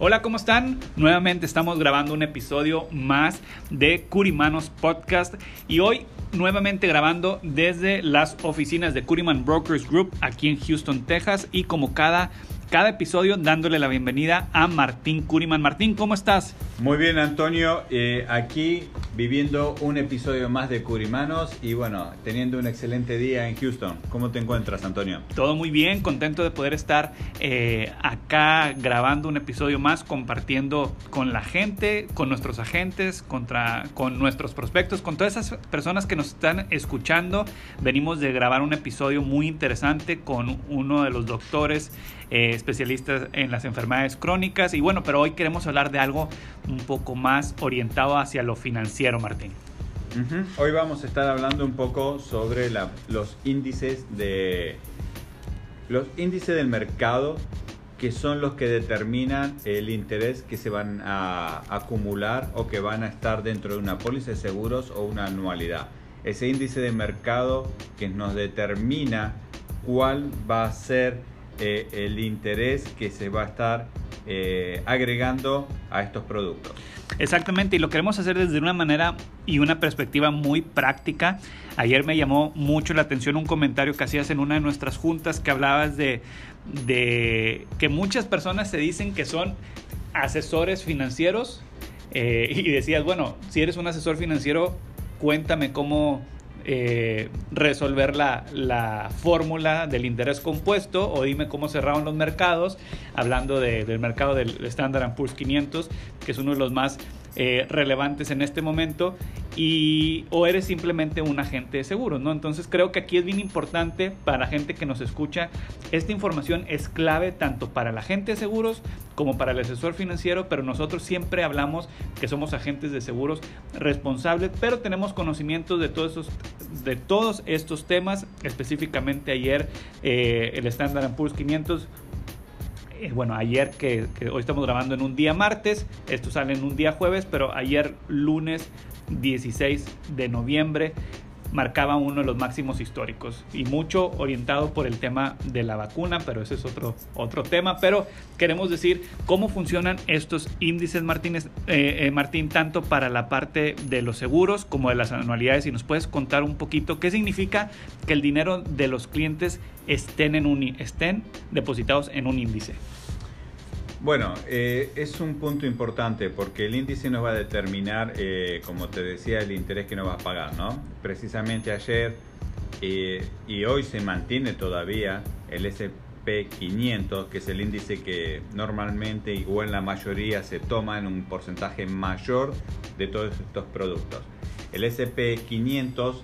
Hola, ¿cómo están? Nuevamente estamos grabando un episodio más de Curimanos Podcast y hoy nuevamente grabando desde las oficinas de Curiman Brokers Group aquí en Houston, Texas y como cada cada episodio dándole la bienvenida a Martín Curiman. Martín, ¿cómo estás? Muy bien, Antonio. Eh, aquí viviendo un episodio más de Curimanos y bueno, teniendo un excelente día en Houston. ¿Cómo te encuentras, Antonio? Todo muy bien, contento de poder estar eh, acá grabando un episodio más, compartiendo con la gente, con nuestros agentes, contra, con nuestros prospectos, con todas esas personas que nos están escuchando. Venimos de grabar un episodio muy interesante con uno de los doctores eh, especialistas en las enfermedades crónicas. Y bueno, pero hoy queremos hablar de algo un poco más orientado hacia lo financiero, Martín. Hoy vamos a estar hablando un poco sobre los índices de los índices del mercado que son los que determinan el interés que se van a acumular o que van a estar dentro de una póliza de seguros o una anualidad. Ese índice de mercado que nos determina cuál va a ser eh, el interés que se va a estar eh, agregando a estos productos. Exactamente, y lo queremos hacer desde una manera y una perspectiva muy práctica. Ayer me llamó mucho la atención un comentario que hacías en una de nuestras juntas que hablabas de, que muchas personas se dicen que son asesores financieros eh, y decías, bueno, si eres un asesor financiero, cuéntame cómo eh, resolver la, la fórmula del interés compuesto o dime cómo cerraron los mercados, hablando del mercado del Standard Poor's 500, que es uno de los más eh, relevantes en este momento y o eres simplemente un agente de seguros, ¿no? Entonces creo que aquí es bien importante para la gente que nos escucha, esta información es clave tanto para el agente de seguros como para el asesor financiero, pero nosotros siempre hablamos que somos agentes de seguros responsables, pero tenemos conocimientos de todos de todos estos temas, específicamente ayer eh, el Standard Poor's 500 eh, bueno, ayer que, hoy estamos grabando en un día martes, esto sale en un día jueves, pero ayer lunes 16 de noviembre marcaba uno de los máximos históricos y mucho orientado por el tema de la vacuna, pero ese es otro, otro tema. Pero queremos decir cómo funcionan estos índices, Martínez, eh, eh, Martín, tanto para la parte de los seguros como de las anualidades. Y nos puedes contar un poquito qué significa que el dinero de los clientes estén, en un, estén depositados en un índice. Bueno, eh, es un punto importante porque el índice nos va a determinar, eh, como te decía, el interés que nos va a pagar, ¿no? Precisamente ayer eh, y hoy se mantiene todavía el SP500, que es el índice que normalmente o en la mayoría se toma en un porcentaje mayor de todos estos productos. El SP500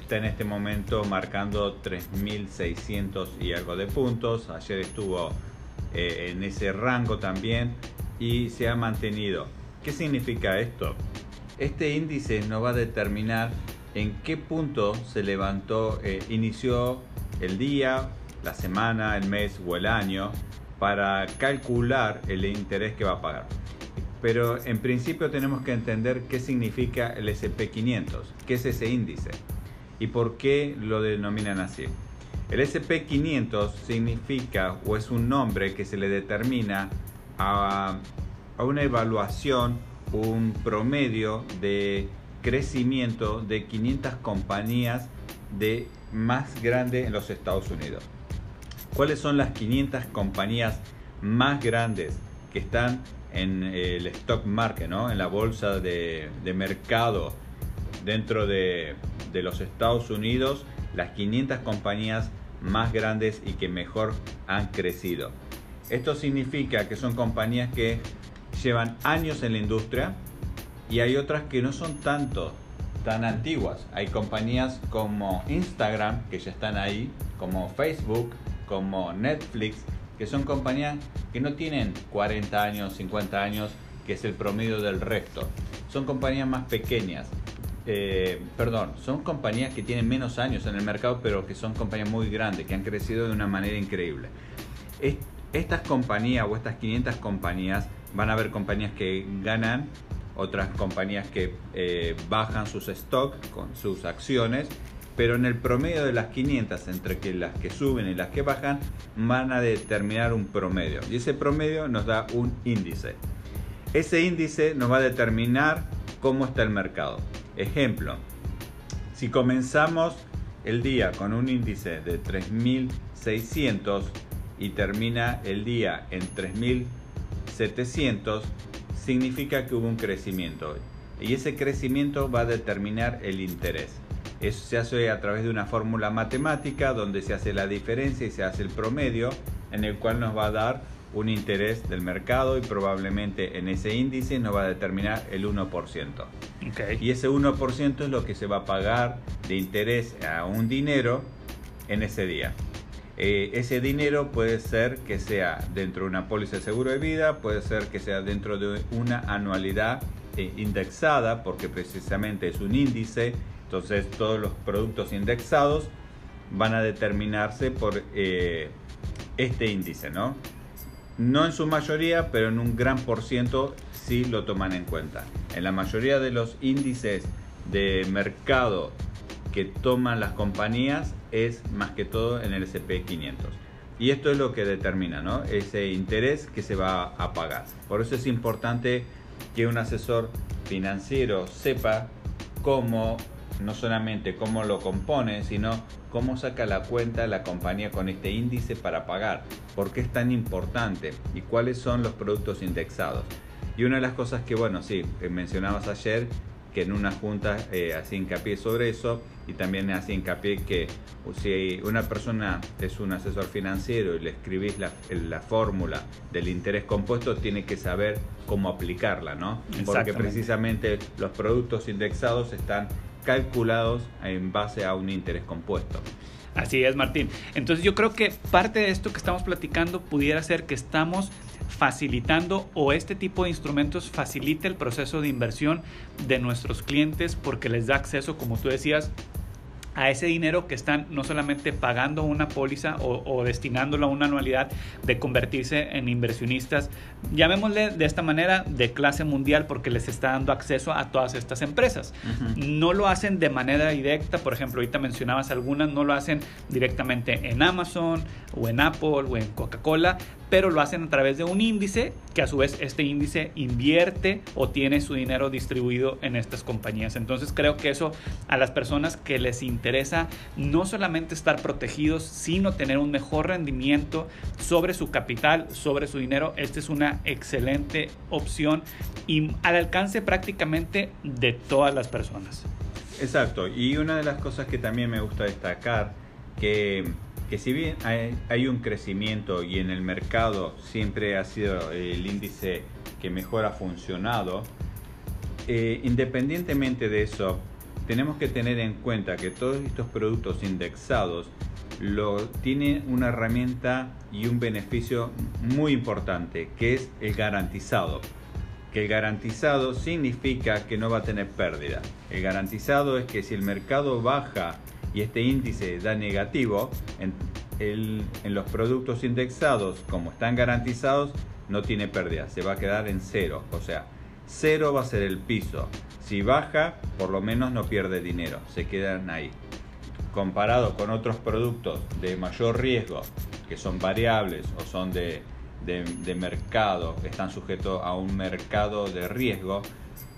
está en este momento marcando 3.600 y algo de puntos. Ayer estuvo eh, en ese rango también y se ha mantenido. ¿Qué significa esto? Este índice nos va a determinar en qué punto se levantó, eh, inició el día, la semana, el mes o el año para calcular el interés que va a pagar. Pero en principio tenemos que entender qué significa el SP500, qué es ese índice y por qué lo denominan así. El SP500 significa o es un nombre que se le determina a, una evaluación, un promedio de crecimiento de 500 compañías de más grande en los Estados Unidos. ¿Cuáles son las 500 compañías más grandes que están en el stock market, ¿no? en la bolsa de, de mercado dentro de, de los Estados Unidos las 500 compañías más grandes y que mejor han crecido. Esto significa que son compañías que llevan años en la industria y hay otras que no son tanto tan antiguas. Hay compañías como Instagram que ya están ahí, como Facebook, como Netflix, que son compañías que no tienen 40 años, 50 años, que es el promedio del resto. Son compañías más pequeñas. Eh, perdón, son compañías que tienen menos años en el mercado, pero que son compañías muy grandes, que han crecido de una manera increíble. estas compañías o estas 500 compañías van a haber compañías que ganan, otras compañías que eh, bajan sus stocks con sus acciones, pero en el promedio de las 500, entre las que suben y las que bajan, van a determinar un promedio. Y ese promedio nos da un índice. Ese índice nos va a determinar cómo está el mercado. Ejemplo, si comenzamos el día con un índice de 3600 y termina el día en 3700, significa que hubo un crecimiento. Y ese crecimiento va a determinar el interés. Eso se hace a través de una fórmula matemática donde se hace la diferencia y se hace el promedio, en el cual nos va a dar un interés del mercado y probablemente en ese índice nos va a determinar el 1%. Y ese 1% es lo que se va a pagar de interés a un dinero en ese día. Eh, ese dinero puede ser que sea dentro de una póliza de seguro de vida, puede ser que sea dentro de una anualidad eh, indexada, porque precisamente es un índice, entonces todos los productos indexados van a determinarse por eh, este índice, ¿no? No en su mayoría, pero en un gran por ciento sí lo toman en cuenta. En la mayoría de los índices de mercado que toman las compañías es más que todo en el SP500. Y esto es lo que determina ¿no? ese interés que se va a pagar. Por eso es importante que un asesor financiero sepa cómo no solamente cómo lo compone, sino cómo saca la cuenta la compañía con este índice para pagar, por qué es tan importante y cuáles son los productos indexados. Y una de las cosas que, bueno, sí, mencionabas ayer, que en una junta eh, hacía hincapié sobre eso y también hacía hincapié que si una persona es un asesor financiero y le escribís la, la fórmula del interés compuesto, tiene que saber cómo aplicarla, ¿no? Porque precisamente los productos indexados están calculados en base a un interés compuesto. Así es, Martín. Entonces yo creo que parte de esto que estamos platicando pudiera ser que estamos facilitando o este tipo de instrumentos facilita el proceso de inversión de nuestros clientes porque les da acceso, como tú decías, a ese dinero que están no solamente pagando una póliza o, destinándolo a una anualidad de convertirse en inversionistas, llamémosle de esta manera, de clase mundial porque les está dando acceso a todas estas empresas. No lo hacen de manera directa, por ejemplo, ahorita mencionabas algunas, no lo hacen directamente en Amazon o en Apple o en Coca-Cola, pero lo hacen a través de un índice que a su vez este índice invierte o tiene su dinero distribuido en estas compañías. Entonces creo que eso a las personas que les interesa no solamente estar protegidos, sino tener un mejor rendimiento sobre su capital, sobre su dinero, esta es una excelente opción y al alcance prácticamente de todas las personas. Exacto, y una de las cosas que también me gusta destacar, que que si bien hay, un crecimiento y en el mercado siempre ha sido el índice que mejor ha funcionado, eh, independientemente de eso, tenemos que tener en cuenta que todos estos productos indexados lo, tienen una herramienta y un beneficio muy importante, que es el garantizado. Que el garantizado significa que no va a tener pérdida. El garantizado es que si el mercado baja y este índice da negativo, en, en los productos indexados, como están garantizados, no tiene pérdida, se va a quedar en cero. O sea, cero va a ser el piso. Si baja, por lo menos no pierde dinero, se quedan ahí. Comparado con otros productos de mayor riesgo, que son variables o son de, de, de mercado, están sujetos a un mercado de riesgo,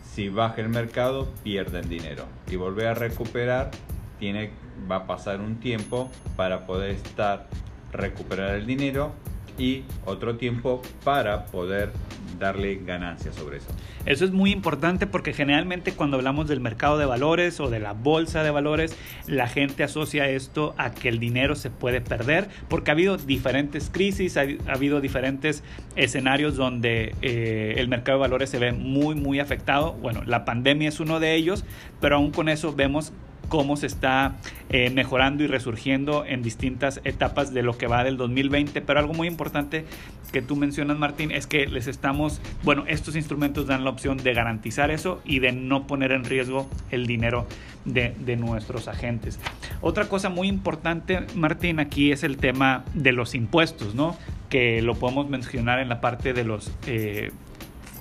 si baja el mercado, pierden dinero. Y volver a recuperar tiene, va a pasar un tiempo para poder estar, recuperar el dinero y otro tiempo para poder darle ganancias sobre eso. Eso es muy importante porque generalmente cuando hablamos del mercado de valores o de la bolsa de valores, la gente asocia esto a que el dinero se puede perder porque ha habido diferentes crisis, ha, habido diferentes escenarios donde eh, el mercado de valores se ve muy, muy afectado. Bueno, la pandemia es uno de ellos, pero aún con eso vemos cómo se está eh, mejorando y resurgiendo en distintas etapas de lo que va del 2020. Pero algo muy importante que tú mencionas, Martín, es que les estamos, bueno, estos instrumentos dan la opción de garantizar eso y de no poner en riesgo el dinero de, nuestros agentes. Otra cosa muy importante, Martín, aquí es el tema de los impuestos, ¿no? Que lo podemos mencionar en la parte de los... Eh,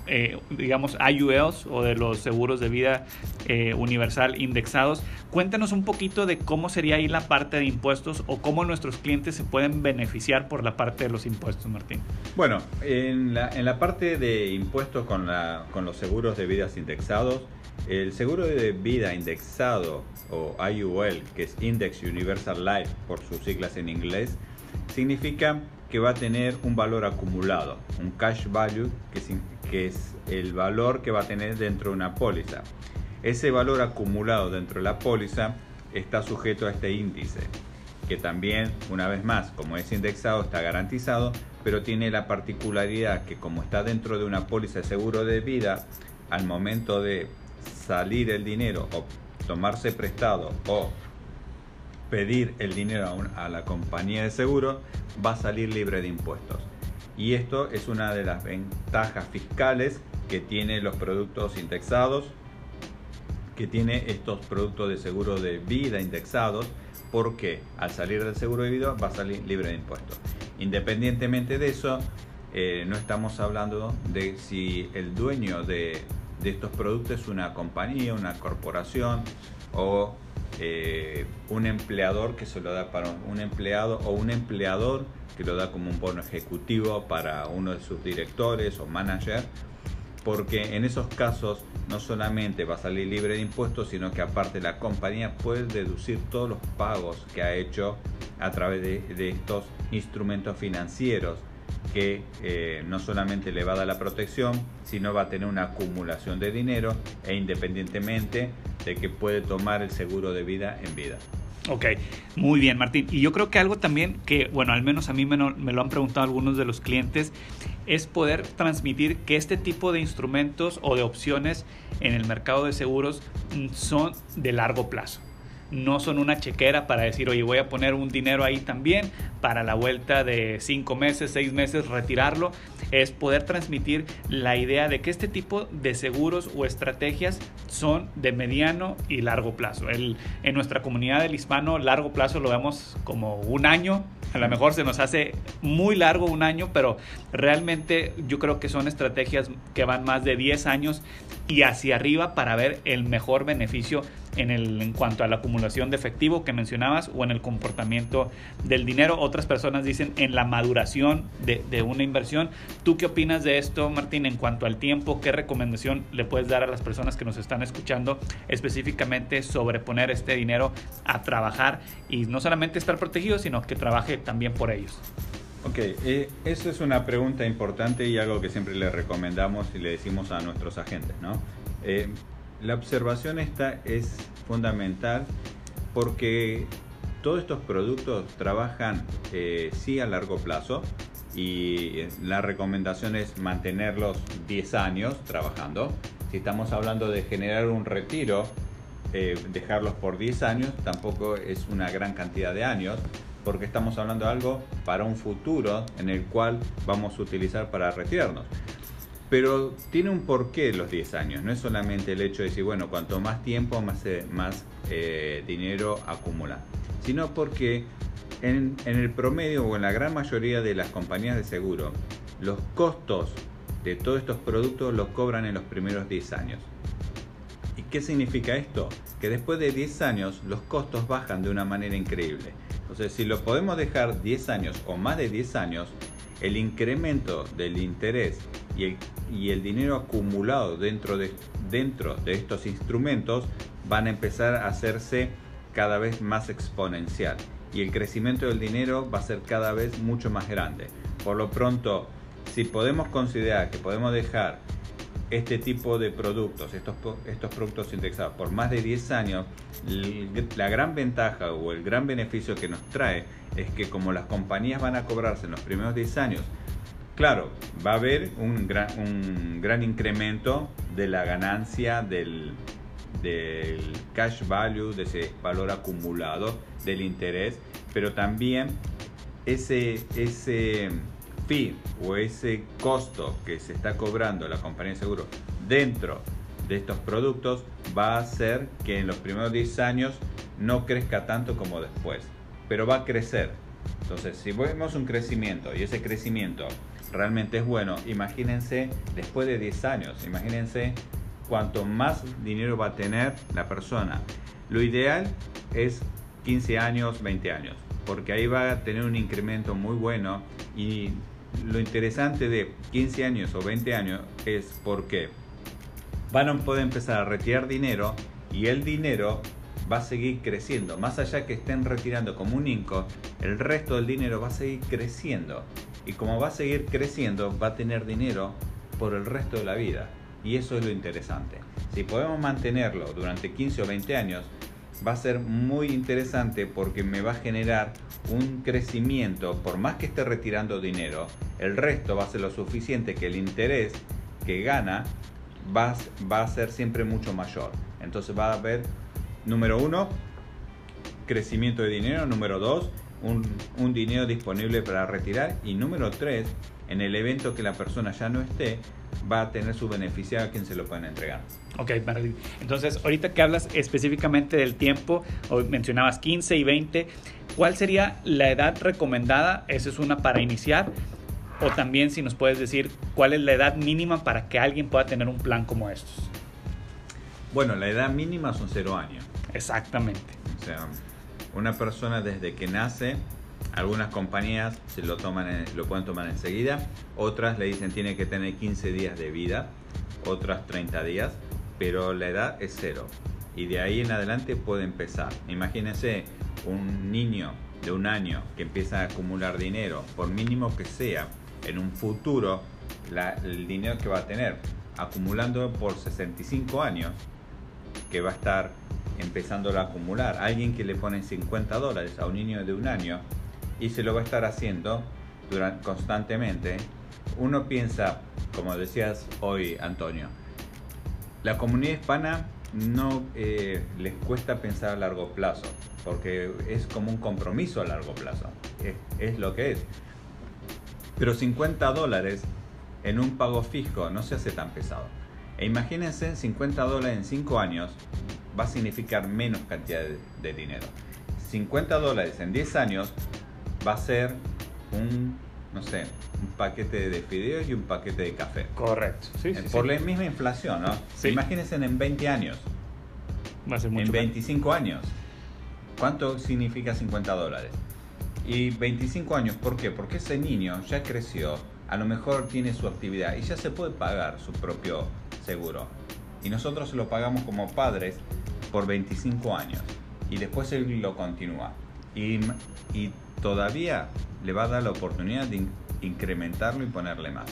eh, digamos, IULs o de los seguros de vida eh, universal indexados. Cuéntanos un poquito de cómo sería ahí la parte de impuestos o cómo nuestros clientes se pueden beneficiar por la parte de los impuestos, Martín. Bueno, en la, en la parte de impuestos con, la, con los seguros de vidas indexados, el seguro de vida indexado o IUL, que es Index Universal Life por sus siglas en inglés, significa que va a tener un valor acumulado, un cash value, que, que es el valor que va a tener dentro de una póliza. Ese valor acumulado dentro de la póliza está sujeto a este índice, que también, una vez más, como es indexado, está garantizado, pero tiene la particularidad que como está dentro de una póliza de seguro de vida, al momento de salir el dinero o tomarse prestado o pedir el dinero a, la compañía de seguro, va a salir libre de impuestos. Y esto es una de las ventajas fiscales que tiene los productos indexados, que tiene estos productos de seguro de vida indexados, porque al salir del seguro de vida va a salir libre de impuestos. Independientemente de eso, eh, no estamos hablando de si el dueño de, de, estos productos es una compañía, una corporación o eh, un empleador que se lo da para un empleado o un empleador que lo da como un bono ejecutivo para uno de sus directores o manager, porque en esos casos no solamente va a salir libre de impuestos, sino que aparte la compañía puede deducir todos los pagos que ha hecho a través de, estos instrumentos financieros que eh, no solamente le va a dar la protección, sino va a tener una acumulación de dinero e independientemente de que puede tomar el seguro de vida en vida. Ok, muy bien Martín. Y yo creo que algo también que, bueno, al menos a mí me, me, lo han preguntado algunos de los clientes, es poder transmitir que este tipo de instrumentos o de opciones en el mercado de seguros mm, son de largo plazo no son una chequera para decir, oye, voy a poner un dinero ahí también para la vuelta de cinco meses, seis meses, retirarlo. Es poder transmitir la idea de que este tipo de seguros o estrategias son de mediano y largo plazo. El, en nuestra comunidad del hispano, largo plazo lo vemos como un año. A lo mejor se nos hace muy largo un año, pero realmente yo creo que son estrategias que van más de 10 años y hacia arriba para ver el mejor beneficio en, el, en cuanto a la acumulación de efectivo que mencionabas o en el comportamiento del dinero. Otras personas dicen en la maduración de, de una inversión. ¿Tú qué opinas de esto, Martín, en cuanto al tiempo? ¿Qué recomendación le puedes dar a las personas que nos están escuchando específicamente sobre poner este dinero a trabajar y no solamente estar protegido, sino que trabaje también por ellos? Ok, eh, eso es una pregunta importante y algo que siempre le recomendamos y le decimos a nuestros agentes, ¿no? Eh, la observación esta es fundamental porque todos estos productos trabajan eh, sí a largo plazo y la recomendación es mantenerlos 10 años trabajando. Si estamos hablando de generar un retiro, eh, dejarlos por 10 años tampoco es una gran cantidad de años porque estamos hablando de algo para un futuro en el cual vamos a utilizar para retirarnos. Pero tiene un porqué los 10 años, no es solamente el hecho de decir, bueno, cuanto más tiempo, más, eh, eh, dinero acumula, sino porque en, en el promedio o en la gran mayoría de las compañías de seguro, los costos de todos estos productos los cobran en los primeros 10 años. ¿Y qué significa esto? Que después de 10 años los costos bajan de una manera increíble. Entonces, si lo podemos dejar 10 años o más de 10 años, el incremento del interés y el, dinero acumulado dentro de, dentro de estos instrumentos van a empezar a hacerse cada vez más exponencial y el crecimiento del dinero va a ser cada vez mucho más grande. Por lo pronto, si podemos considerar que podemos dejar este tipo de productos, estos, estos productos indexados por más de 10 años, la gran ventaja o el gran beneficio que nos trae es que como las compañías van a cobrarse en los primeros 10 años, claro, va a haber un gran, un gran incremento de la ganancia del, del cash value, de ese valor acumulado, del interés, pero también ese, ese fee o ese costo que se está cobrando la compañía de seguro dentro de estos productos va a hacer que en los primeros 10 años no crezca tanto como después, pero va a crecer. Entonces, si vemos un crecimiento y ese crecimiento realmente es bueno, imagínense después de 10 años, imagínense cuanto más dinero va a tener la persona. Lo ideal es 15 años, 20 años, porque ahí va a tener un incremento muy bueno y lo interesante de 15 años o 20 años es porque van a poder empezar a retirar dinero y el dinero va a seguir creciendo. Más allá que estén retirando como un inco, el resto del dinero va a seguir creciendo. Y como va a seguir creciendo, va a tener dinero por el resto de la vida. Y eso es lo interesante. Si podemos mantenerlo durante 15 o 20 años, va a ser muy interesante porque me va a generar un crecimiento, por más que esté retirando dinero, el resto va a ser lo suficiente que el interés que gana va, va a ser siempre mucho mayor. Entonces va a haber, número uno, crecimiento de dinero, número dos, un, un dinero disponible para retirar y número tres, en el evento que la persona ya no esté, va a tener su beneficiario a quien se lo pueden entregar. Ok, entonces ahorita que hablas específicamente del tiempo, mencionabas 15 y 20, ¿cuál sería la edad recomendada? Esa es una para iniciar. O también si nos puedes decir cuál es la edad mínima para que alguien pueda tener un plan como estos. Bueno, la edad mínima son 0 años. Exactamente. O sea, una persona desde que nace algunas compañías se lo, toman lo pueden tomar enseguida, otras le dicen tiene que tener 15 días de vida, otras 30 días, pero la edad es cero. Y de ahí en adelante puede empezar. Imagínense un niño de un año que empieza a acumular dinero, por mínimo que sea, en un futuro, el dinero que va a tener acumulando por 65 años, que va a estar empezando a acumular. Alguien que le pone 50 dólares a un niño de un año, y se lo va a estar haciendo durante, constantemente. Uno piensa, como decías hoy Antonio, la comunidad hispana no eh, les cuesta pensar a largo plazo, porque es como un compromiso a largo plazo, es, es lo que es. Pero 50 dólares en un pago fijo no se hace tan pesado. E imagínense 50 dólares en 5 años va a significar menos cantidad de, de dinero. 50 dólares en 10 años va a ser un, no sé, un paquete de fideos y un paquete de café. Correcto. Sí, sí, Por la misma inflación, ¿no? Imagínense en 20 años. Va a ser mucho en 25 años. ¿Cuánto significa 50 dólares? Y 25 años, ¿por qué? Porque ese niño ya creció, a lo mejor tiene su actividad y ya se puede pagar su propio seguro. Y nosotros lo pagamos como padres por 25 años. Y después él lo continúa. Y, y todavía le va a dar la oportunidad de incrementarlo y ponerle más.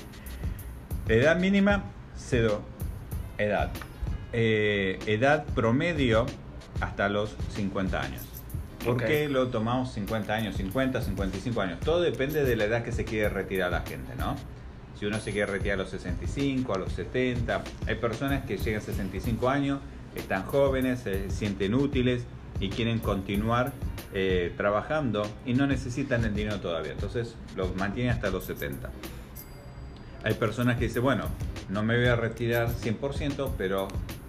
edad mínima, cedo. Edad. Eh, edad promedio hasta los 50 años. ¿Por qué lo tomamos 50 años, 50, 55 años? Todo depende de la edad que se quiere retirar la gente, ¿no? Si uno se quiere retirar a los 65, a los 70, hay personas que llegan a 65 años, están jóvenes, se sienten útiles y quieren continuar eh, trabajando y no necesitan el dinero todavía. Entonces los mantienen hasta los 70. Hay personas que dicen, bueno, no me voy a retirar 100%, pero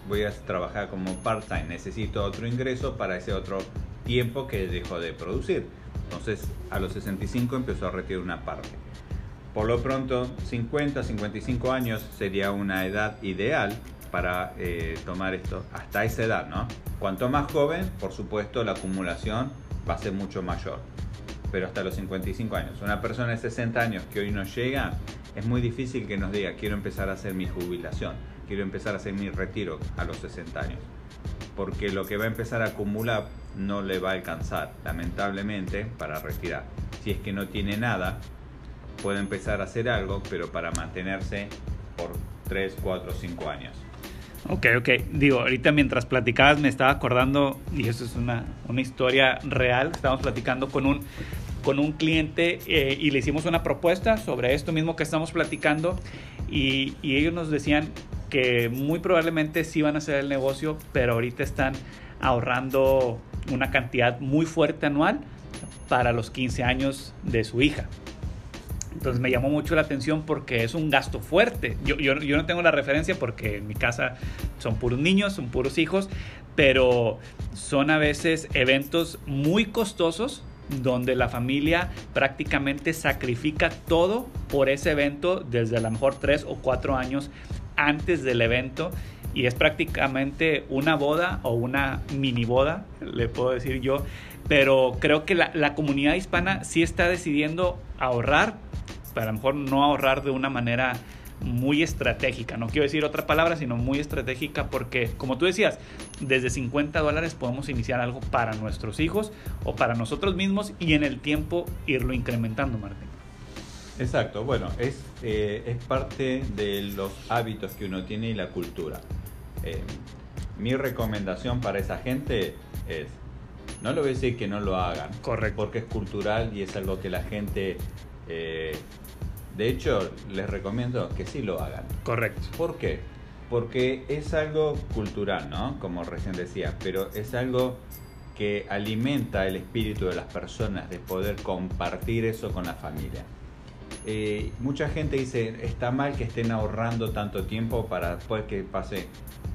voy a trabajar como part-time. Necesito otro ingreso para ese otro tiempo que dejó de producir. Entonces a los 65 empezó a retirar una parte. Por lo pronto, 50, 55 años sería una edad ideal para eh, tomar esto hasta esa edad, ¿no? Cuanto más joven, por supuesto, la acumulación va a ser mucho mayor, pero hasta los 55 años. Una persona de 60 años que hoy no llega, es muy difícil que nos diga, quiero empezar a hacer mi jubilación, quiero empezar a hacer mi retiro a los 60 años, porque lo que va a empezar a acumular no le va a alcanzar, lamentablemente, para retirar. Si es que no tiene nada, puede empezar a hacer algo, pero para mantenerse por 3, 4, 5 años. Ok, ok. Digo, ahorita mientras platicabas me estaba acordando, y eso es una, una historia real, estábamos platicando con un, con un cliente eh, y le hicimos una propuesta sobre esto mismo que estamos platicando y, y ellos nos decían que muy probablemente sí van a hacer el negocio, pero ahorita están ahorrando una cantidad muy fuerte anual para los 15 años de su hija. Entonces me llamó mucho la atención porque es un gasto fuerte. Yo, yo, yo, no tengo la referencia porque en mi casa son puros niños, son puros hijos, pero son a veces eventos muy costosos donde la familia prácticamente sacrifica todo por ese evento desde a lo mejor tres o cuatro años antes del evento y es prácticamente una boda o una mini boda, le puedo decir yo, pero creo que la, la comunidad hispana sí está decidiendo ahorrar, pero a lo mejor no ahorrar de una manera muy estratégica. No quiero decir otra palabra, sino muy estratégica porque, como tú decías, desde 50 dólares podemos iniciar algo para nuestros hijos o para nosotros mismos y en el tiempo irlo incrementando, Martín. Exacto, bueno, es, eh, es parte de los hábitos que uno tiene y la cultura. Eh, mi recomendación para esa gente es, no le voy a decir que no lo hagan, Correcto. porque es cultural y es algo que la gente... Eh, de hecho, les recomiendo que sí lo hagan. Correcto. ¿Por qué? Porque es algo cultural, ¿no? Como recién decía, pero es algo que alimenta el espíritu de las personas de poder compartir eso con la familia. Eh, mucha gente dice, está mal que estén ahorrando tanto tiempo para después que pase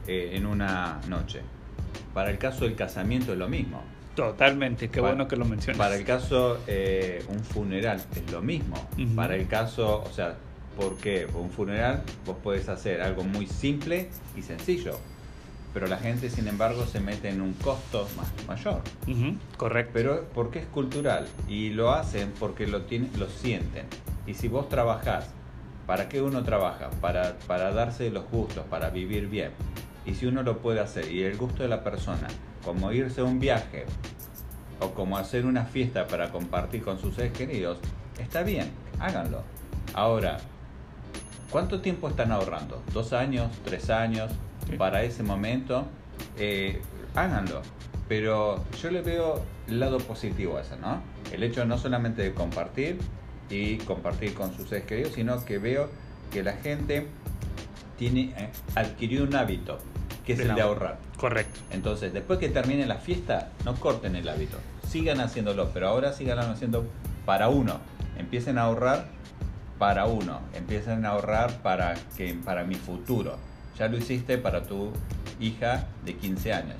eh, en una noche. Para el caso del casamiento es lo mismo. Totalmente, qué Para- bueno que lo mencionas. Para el caso eh, un funeral es lo mismo. Ujú. Para el caso, o sea, ¿por qué? Por un funeral vos podés hacer algo muy simple y sencillo. Pero la gente, sin embargo, se mete en un costo más mayor. Ujú, Correcto. Pero porque es cultural y lo hacen porque lo, tienen, lo sienten. Y si vos trabajás, ¿para qué uno trabaja? Para, para darse los gustos, para vivir bien. Y si uno lo puede hacer y el gusto de la persona, como irse a un viaje o como hacer una fiesta para compartir con sus seres queridos, está bien, háganlo. Ahora, ¿cuánto tiempo están ahorrando? ¿Dos años? ¿Tres años? Sí. Para ese momento, eh, háganlo. Pero yo le veo el lado positivo a eso, ¿no? El hecho no solamente de compartir y compartir con sus seres queridos, sino que veo que la gente tiene eh, adquirió un hábito, que es el de ahorrar. Correcto. Entonces, después que termine la fiesta, no corten el hábito. Sigan haciéndolo, pero ahora sigan haciendo para uno. Empiecen a ahorrar para uno. Empiecen a ahorrar para, que, para mi futuro. Ya lo hiciste para tu hija de 15 años.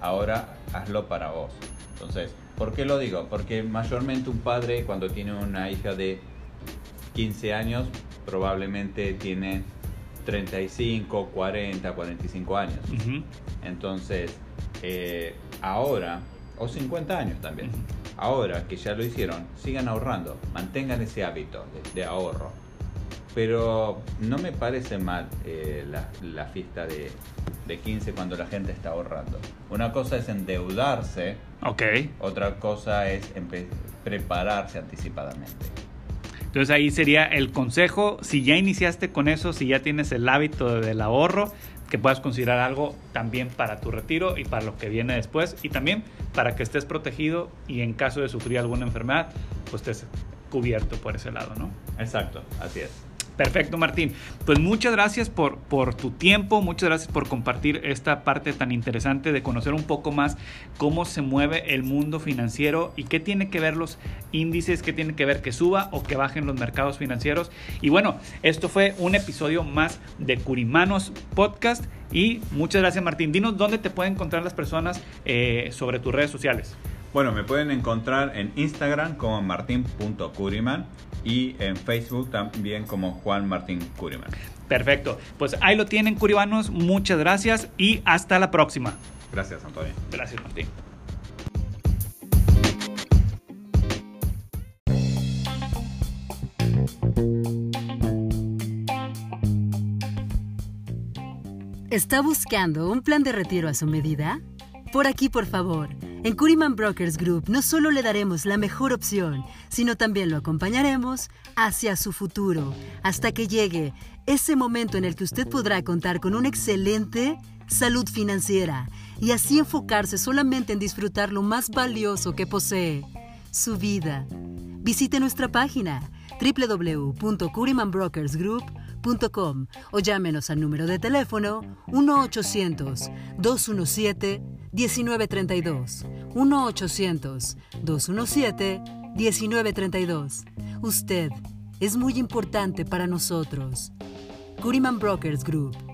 Ahora hazlo para vos. Entonces, ¿por qué lo digo? Porque mayormente un padre cuando tiene una hija de 15 años probablemente tiene 35, 40, 45 años. Entonces, eh, ahora, o 50 años también, ahora que ya lo hicieron, sigan ahorrando, mantengan ese hábito de, de ahorro. Pero no me parece mal eh, la, la fiesta de, de 15 cuando la gente está ahorrando. Una cosa es endeudarse, Ok. otra cosa es prepararse anticipadamente. Entonces ahí sería el consejo, si ya iniciaste con eso, si ya tienes el hábito del ahorro, que puedas considerar algo también para tu retiro y para lo que viene después y también para que estés protegido y en caso de sufrir alguna enfermedad, pues estés cubierto por ese lado, ¿no? Exacto, así es. Perfecto, Martín. Pues muchas gracias por, por tu tiempo, muchas gracias por compartir esta parte tan interesante de conocer un poco más cómo se mueve el mundo financiero y qué tiene que ver los índices, qué tiene que ver que suba o que bajen los mercados financieros. Y bueno, esto fue un episodio más de Curimanos Podcast y muchas gracias, Martín. Dinos dónde te pueden encontrar las personas eh, sobre tus redes sociales. Bueno, me pueden encontrar en Instagram como martin.curiman y en Facebook también como Juan Martín Curiman. Perfecto. Pues ahí lo tienen, Curimanos. Muchas gracias y hasta la próxima. Gracias, Antonio. Gracias, Martín. ¿Está buscando un plan de retiro a su medida? Por aquí, por favor. En Curiman Brokers Group no solo le daremos la mejor opción, sino también lo acompañaremos hacia su futuro, hasta que llegue ese momento en el que usted podrá contar con una excelente salud financiera y así enfocarse solamente en disfrutar lo más valioso que posee, su vida. Visite nuestra página www.curimanbrokersgroup.com o llámenos al número de teléfono 1-800-217-1932. 1-800-217-1932. Usted es muy importante para nosotros. Curiman Brokers Group